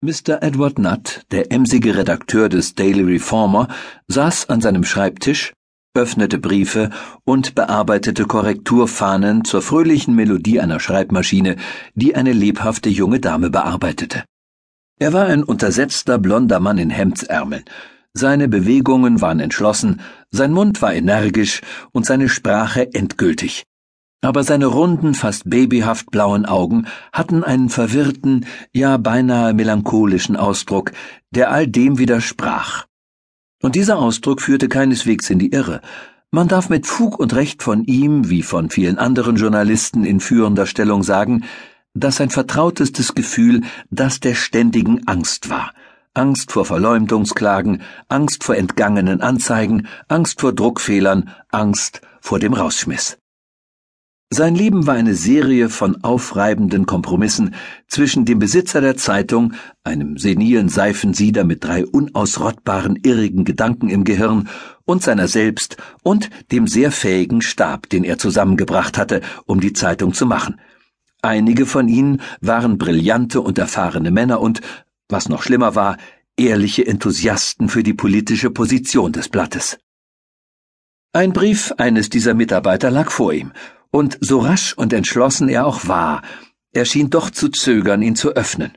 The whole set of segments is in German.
Mr. Edward Nutt, der emsige Redakteur des Daily Reformer, saß an seinem Schreibtisch, öffnete Briefe und bearbeitete Korrekturfahnen zur fröhlichen Melodie einer Schreibmaschine, die eine lebhafte junge Dame bearbeitete. Er war ein untersetzter blonder Mann in Hemdsärmeln. Seine Bewegungen waren entschlossen, sein Mund war energisch und seine Sprache endgültig aber seine runden, fast babyhaft blauen Augen hatten einen verwirrten, ja beinahe melancholischen Ausdruck, der all dem widersprach. Und dieser Ausdruck führte keineswegs in die Irre. Man darf mit Fug und Recht von ihm, wie von vielen anderen Journalisten in führender Stellung sagen, dass sein vertrautestes Gefühl das der ständigen Angst war. Angst vor Verleumdungsklagen, Angst vor entgangenen Anzeigen, Angst vor Druckfehlern, Angst vor dem Rausschmiss. Sein Leben war eine Serie von aufreibenden Kompromissen zwischen dem Besitzer der Zeitung, einem senilen Seifensieder mit drei unausrottbaren irrigen Gedanken im Gehirn, und seiner selbst und dem sehr fähigen Stab, den er zusammengebracht hatte, um die Zeitung zu machen. Einige von ihnen waren brillante und erfahrene Männer und, was noch schlimmer war, ehrliche Enthusiasten für die politische Position des Blattes. Ein Brief eines dieser Mitarbeiter lag vor ihm, und so rasch und entschlossen er auch war, er schien doch zu zögern, ihn zu öffnen.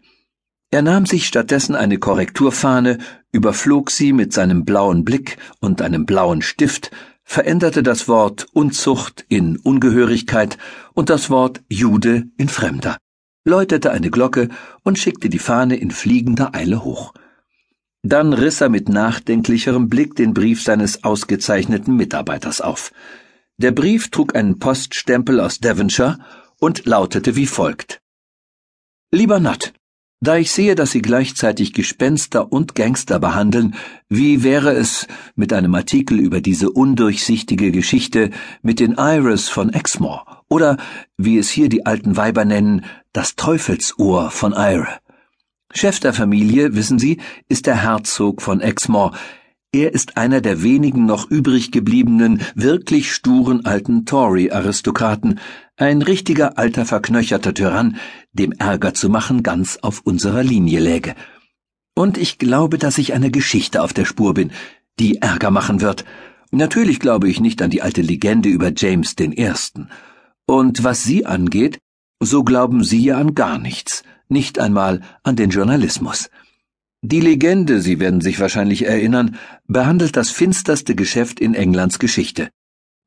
Er nahm sich stattdessen eine Korrekturfahne, überflog sie mit seinem blauen Blick und einem blauen Stift, veränderte das Wort Unzucht in Ungehörigkeit und das Wort Jude in Fremder, läutete eine Glocke und schickte die Fahne in fliegender Eile hoch. Dann riss er mit nachdenklicherem Blick den Brief seines ausgezeichneten Mitarbeiters auf. Der Brief trug einen Poststempel aus Devonshire und lautete wie folgt. Lieber Nutt, da ich sehe, dass Sie gleichzeitig Gespenster und Gangster behandeln, wie wäre es mit einem Artikel über diese undurchsichtige Geschichte mit den Iris von Exmoor oder, wie es hier die alten Weiber nennen, das Teufelsohr von Ire? Chef der Familie, wissen Sie, ist der Herzog von Exmoor, er ist einer der wenigen noch übrig gebliebenen, wirklich sturen alten Tory-Aristokraten, ein richtiger alter verknöcherter Tyrann, dem Ärger zu machen ganz auf unserer Linie läge. Und ich glaube, dass ich einer Geschichte auf der Spur bin, die Ärger machen wird. Natürlich glaube ich nicht an die alte Legende über James den Ersten. Und was Sie angeht, so glauben Sie ja an gar nichts, nicht einmal an den Journalismus. Die Legende, Sie werden sich wahrscheinlich erinnern, behandelt das finsterste Geschäft in Englands Geschichte.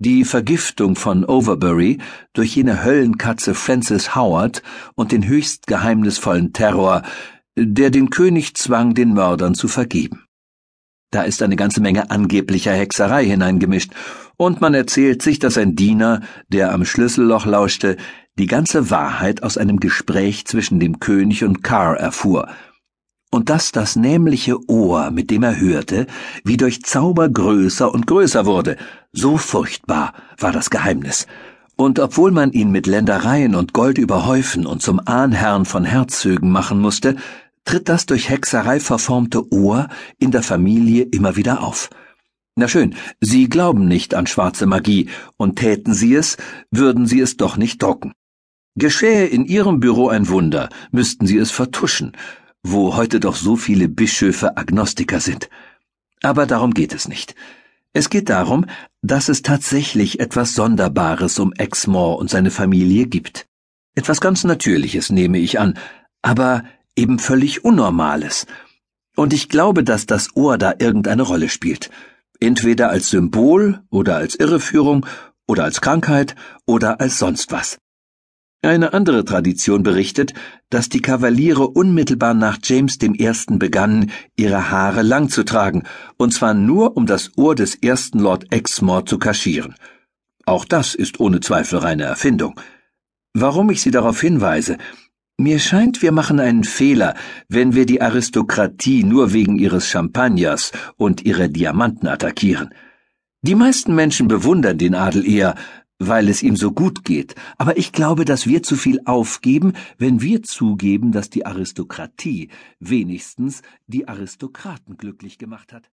Die Vergiftung von Overbury durch jene Höllenkatze Francis Howard und den höchst geheimnisvollen Terror, der den König zwang, den Mördern zu vergeben. Da ist eine ganze Menge angeblicher Hexerei hineingemischt, und man erzählt sich, dass ein Diener, der am Schlüsselloch lauschte, die ganze Wahrheit aus einem Gespräch zwischen dem König und Carr erfuhr, und dass das nämliche Ohr, mit dem er hörte, wie durch Zauber größer und größer wurde, so furchtbar war das Geheimnis. Und obwohl man ihn mit Ländereien und Gold überhäufen und zum Ahnherrn von Herzögen machen musste, tritt das durch Hexerei verformte Ohr in der Familie immer wieder auf. Na schön, Sie glauben nicht an schwarze Magie, und täten Sie es, würden Sie es doch nicht drucken. Geschähe in Ihrem Büro ein Wunder, müssten Sie es vertuschen, wo heute doch so viele Bischöfe Agnostiker sind. Aber darum geht es nicht. Es geht darum, dass es tatsächlich etwas Sonderbares um Exmoor und seine Familie gibt. Etwas ganz Natürliches, nehme ich an, aber eben völlig Unnormales. Und ich glaube, dass das Ohr da irgendeine Rolle spielt. Entweder als Symbol oder als Irreführung oder als Krankheit oder als sonst was. Eine andere Tradition berichtet, dass die Kavaliere unmittelbar nach James I. begannen, ihre Haare lang zu tragen, und zwar nur um das Ohr des ersten Lord Exmoor zu kaschieren. Auch das ist ohne Zweifel reine Erfindung. Warum ich Sie darauf hinweise, mir scheint, wir machen einen Fehler, wenn wir die Aristokratie nur wegen ihres Champagners und ihrer Diamanten attackieren. Die meisten Menschen bewundern den Adel eher, weil es ihm so gut geht, aber ich glaube, dass wir zu viel aufgeben, wenn wir zugeben, dass die Aristokratie wenigstens die Aristokraten glücklich gemacht hat.